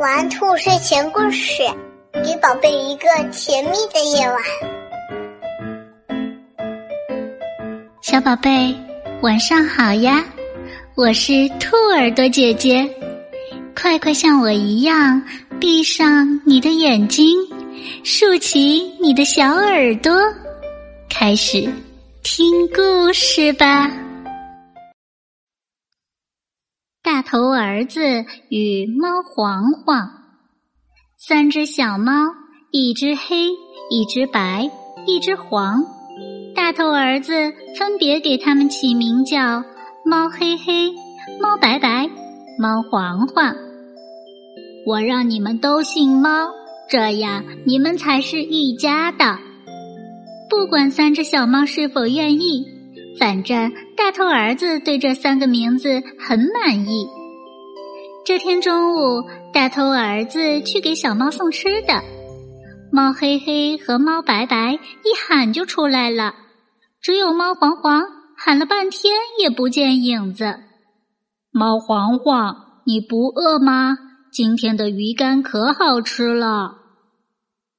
玩兔睡前故事，给宝贝一个甜蜜的夜晚。小宝贝，晚上好呀！我是兔耳朵姐姐，快快像我一样，闭上你的眼睛，竖起你的小耳朵，开始听故事吧。大头儿子与猫黄黄，三只小猫，一只黑，一只白，一只黄。大头儿子分别给它们起名叫猫黑黑、猫白白、猫黄黄。我让你们都姓猫，这样你们才是一家的。不管三只小猫是否愿意。反正大头儿子对这三个名字很满意。这天中午，大头儿子去给小猫送吃的，猫黑黑和猫白白一喊就出来了，只有猫黄黄喊了半天也不见影子。猫黄黄，你不饿吗？今天的鱼干可好吃了。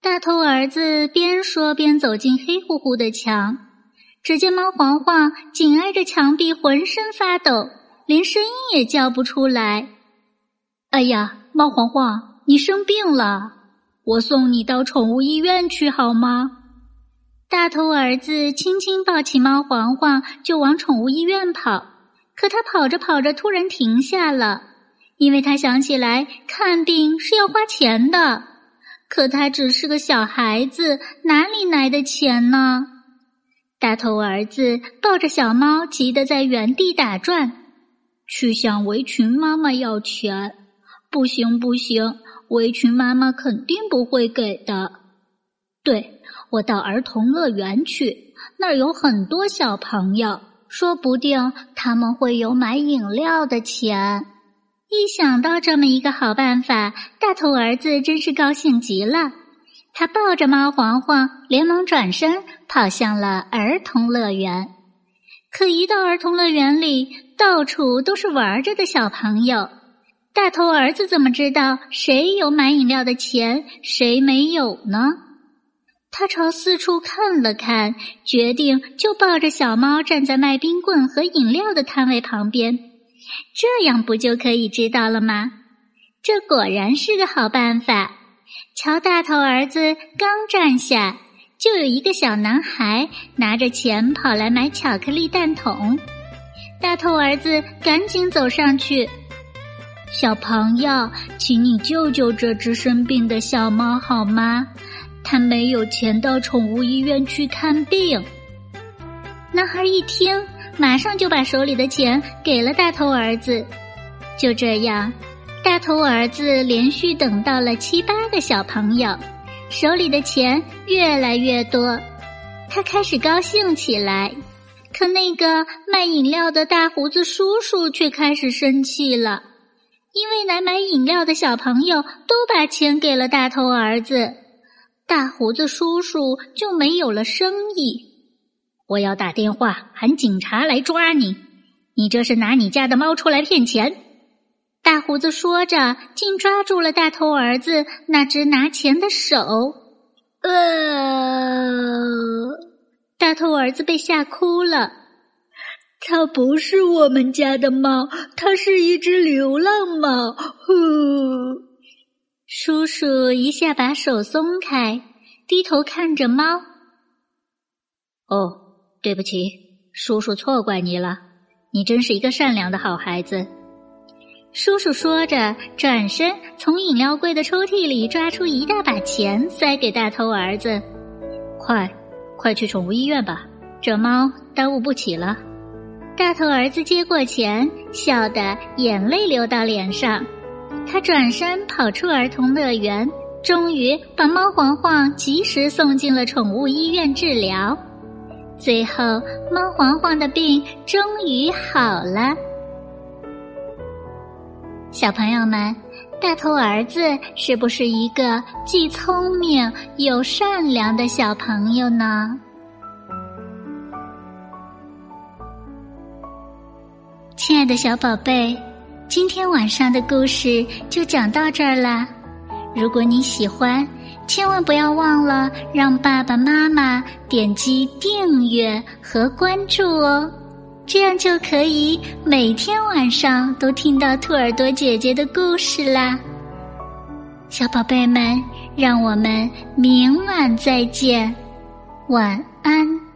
大头儿子边说边走进黑乎乎的墙。只见猫黄黄紧挨着墙壁，浑身发抖，连声音也叫不出来。哎呀，猫黄黄，你生病了，我送你到宠物医院去好吗？大头儿子轻轻抱起猫黄黄，就往宠物医院跑。可他跑着跑着，突然停下了，因为他想起来看病是要花钱的。可他只是个小孩子，哪里来的钱呢？大头儿子抱着小猫，急得在原地打转，去向围裙妈妈要钱。不行不行，围裙妈妈肯定不会给的。对，我到儿童乐园去，那儿有很多小朋友，说不定他们会有买饮料的钱。一想到这么一个好办法，大头儿子真是高兴极了。他抱着猫黄黄，连忙转身跑向了儿童乐园。可一到儿童乐园里，到处都是玩着的小朋友。大头儿子怎么知道谁有买饮料的钱，谁没有呢？他朝四处看了看，决定就抱着小猫站在卖冰棍和饮料的摊位旁边，这样不就可以知道了吗？这果然是个好办法。瞧，大头儿子刚站下，就有一个小男孩拿着钱跑来买巧克力蛋筒。大头儿子赶紧走上去：“小朋友，请你救救这只生病的小猫好吗？它没有钱到宠物医院去看病。”男孩一听，马上就把手里的钱给了大头儿子。就这样。大头儿子连续等到了七八个小朋友，手里的钱越来越多，他开始高兴起来。可那个卖饮料的大胡子叔叔却开始生气了，因为来买饮料的小朋友都把钱给了大头儿子，大胡子叔叔就没有了生意。我要打电话喊警察来抓你！你这是拿你家的猫出来骗钱！大胡子说着，竟抓住了大头儿子那只拿钱的手。呃，大头儿子被吓哭了。它不是我们家的猫，它是一只流浪猫。呼！叔叔一下把手松开，低头看着猫。哦，对不起，叔叔错怪你了。你真是一个善良的好孩子。叔叔说着，转身从饮料柜的抽屉里抓出一大把钱，塞给大头儿子：“快，快去宠物医院吧，这猫耽误不起了。”大头儿子接过钱，笑得眼泪流到脸上。他转身跑出儿童乐园，终于把猫黄黄及时送进了宠物医院治疗。最后，猫黄黄的病终于好了。小朋友们，大头儿子是不是一个既聪明又善良的小朋友呢？亲爱的小宝贝，今天晚上的故事就讲到这儿啦。如果你喜欢，千万不要忘了让爸爸妈妈点击订阅和关注哦，这样就可以每天晚上都听到兔耳朵姐姐的故事啦。小宝贝们，让我们明晚再见，晚安。